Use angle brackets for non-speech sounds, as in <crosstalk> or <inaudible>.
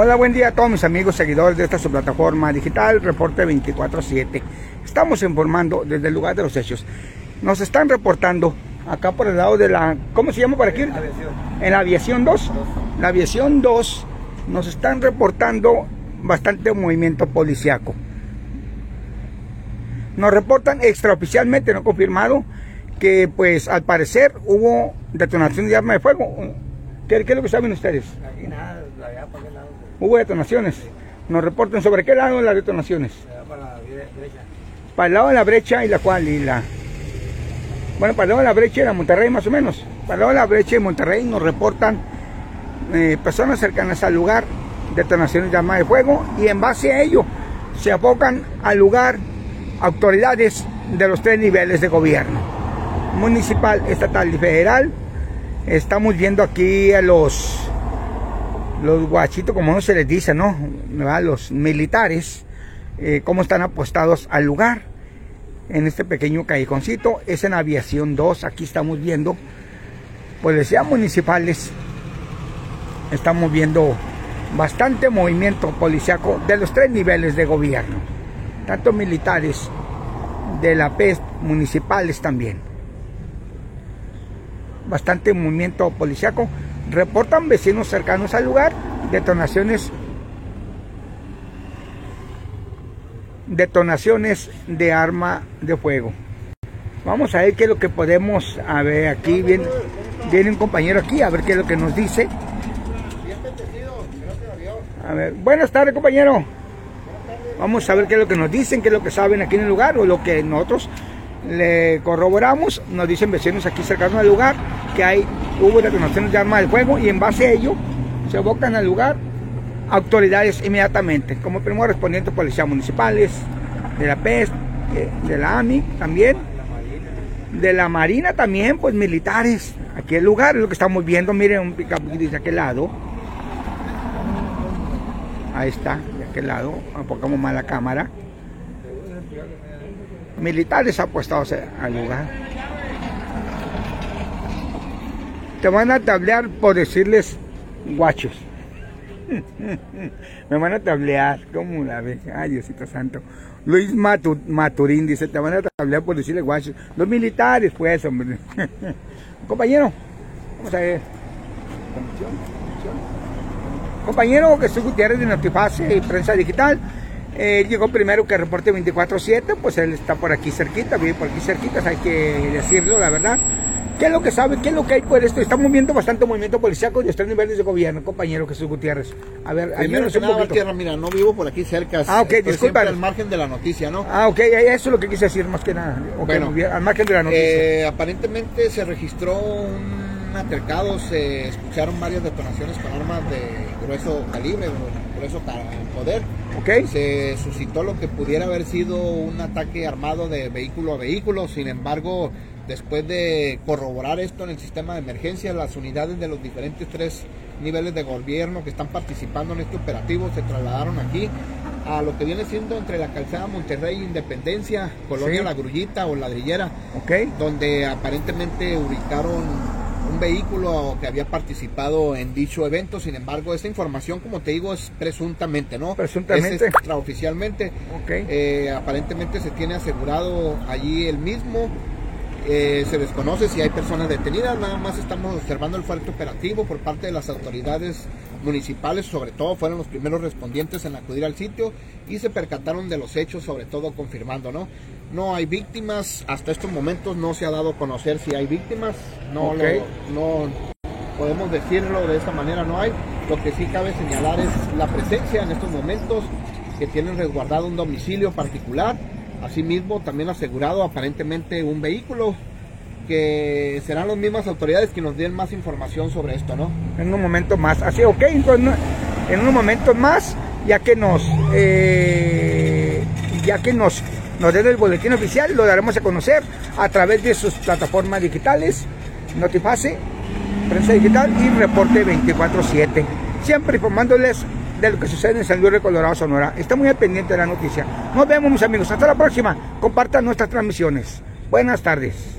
Hola, buen día a todos mis amigos seguidores de esta su plataforma digital, Reporte 24-7. Estamos informando desde el lugar de los hechos. Nos están reportando acá por el lado de la... ¿Cómo se llama por aquí? En la aviación 2. La aviación 2 nos están reportando bastante movimiento policiaco. Nos reportan extraoficialmente, no confirmado, que pues al parecer hubo detonación de arma de fuego. ¿Qué, qué es lo que saben ustedes? Aquí nada, Hubo detonaciones. Nos reportan sobre qué lado las detonaciones. para. Para el lado de la brecha y la cual y la. Bueno, para el lado de la brecha y la Monterrey más o menos. Para el lado de la brecha y Monterrey nos reportan eh, personas cercanas al lugar detonaciones de arma de fuego y en base a ello se abocan al lugar autoridades de los tres niveles de gobierno, municipal, estatal y federal. Estamos viendo aquí a los los guachitos, como no se les dice, ¿no? Los militares, eh, cómo están apostados al lugar. En este pequeño callejoncito, es en Aviación 2, aquí estamos viendo policías municipales, estamos viendo bastante movimiento policiaco de los tres niveles de gobierno, tanto militares, de la PES, municipales también. Bastante movimiento policiaco. Reportan vecinos cercanos al lugar detonaciones detonaciones de arma de fuego. Vamos a ver qué es lo que podemos a ver aquí viene, viene un compañero aquí a ver qué es lo que nos dice. A ver, buenas tardes, compañero. Vamos a ver qué es lo que nos dicen, qué es lo que saben aquí en el lugar o lo que nosotros le corroboramos. Nos dicen vecinos aquí cercanos al lugar que hay hubo detonaciones de arma de fuego y en base a ello se abocan al lugar autoridades inmediatamente, como primero respondientes policías municipales, de la PES, eh, de la AMI también, de la Marina también, pues militares. Aquí el lugar es lo que estamos viendo, miren un pick de aquel lado. Ahí está, de aquel lado, enfocamos más la cámara. Militares apuestados al lugar. Te van a tablear por decirles guachos. <laughs> Me van a tablear, ¿cómo la ves? Ay, Diosito Santo. Luis Matu- Maturín dice, te van a tablear por decirle guachos. Los militares, pues, hombre. <laughs> Compañero, vamos a ver. Compañero Jesús Gutiérrez de Notifase y Prensa Digital. Eh, llegó primero que reporte 24-7, pues él está por aquí cerquita, vive por aquí cerquita, hay que decirlo, la verdad. ¿Qué es lo que sabe? ¿Qué es lo que hay por esto? Estamos viendo bastante movimiento policiaco de tres niveles de gobierno, compañero Jesús Gutiérrez. A ver, que un poquito. tierra, mira, no vivo por aquí cerca. Ah, ok, disculpa. al margen de la noticia, ¿no? Ah, ok, eso es lo que quise decir más que nada. Ok, Bueno, al margen de la noticia. Eh, aparentemente se registró un altercado, se escucharon varias detonaciones con armas de grueso calibre, grueso poder. ok, Se suscitó lo que pudiera haber sido un ataque armado de vehículo a vehículo, sin embargo, después de corroborar esto en el sistema de emergencia, las unidades de los diferentes tres niveles de gobierno que están participando en este operativo se trasladaron aquí a lo que viene siendo entre la calzada Monterrey e Independencia, Colonia Sí. La Grullita o Ladrillera, ok, donde aparentemente ubicaron un vehículo que había participado en dicho evento. Sin embargo, esta información, como te digo, es presuntamente, ¿no? Presuntamente. Es extraoficialmente. ok. Eh, aparentemente se tiene asegurado allí el mismo. Eh, se desconoce si hay personas detenidas, nada más estamos observando el fuerte operativo por parte de las autoridades municipales, sobre todo fueron los primeros respondientes en acudir al sitio y se percataron de los hechos, sobre todo confirmando, ¿no? No hay víctimas, hasta estos momentos no se ha dado a conocer si hay víctimas, no, lo- no podemos decirlo de esa manera, no hay. Lo que sí cabe señalar es la presencia en estos momentos que tienen resguardado un domicilio particular, asimismo también asegurado aparentemente un vehículo que serán las mismas autoridades que nos den más información sobre esto, ¿no? En un momento más. Así, ok, no- en unos momentos más, ya que nos, eh, ya que nos, nos den el boletín oficial, lo daremos a conocer a través de sus plataformas digitales, Notifase, Prensa Digital y Reporte 24-7. Siempre informándoles de lo que sucede en San Luis de Colorado, Sonora. Está muy pendiente de la noticia. Nos vemos, mis amigos. Hasta la próxima. Compartan nuestras transmisiones. Buenas tardes.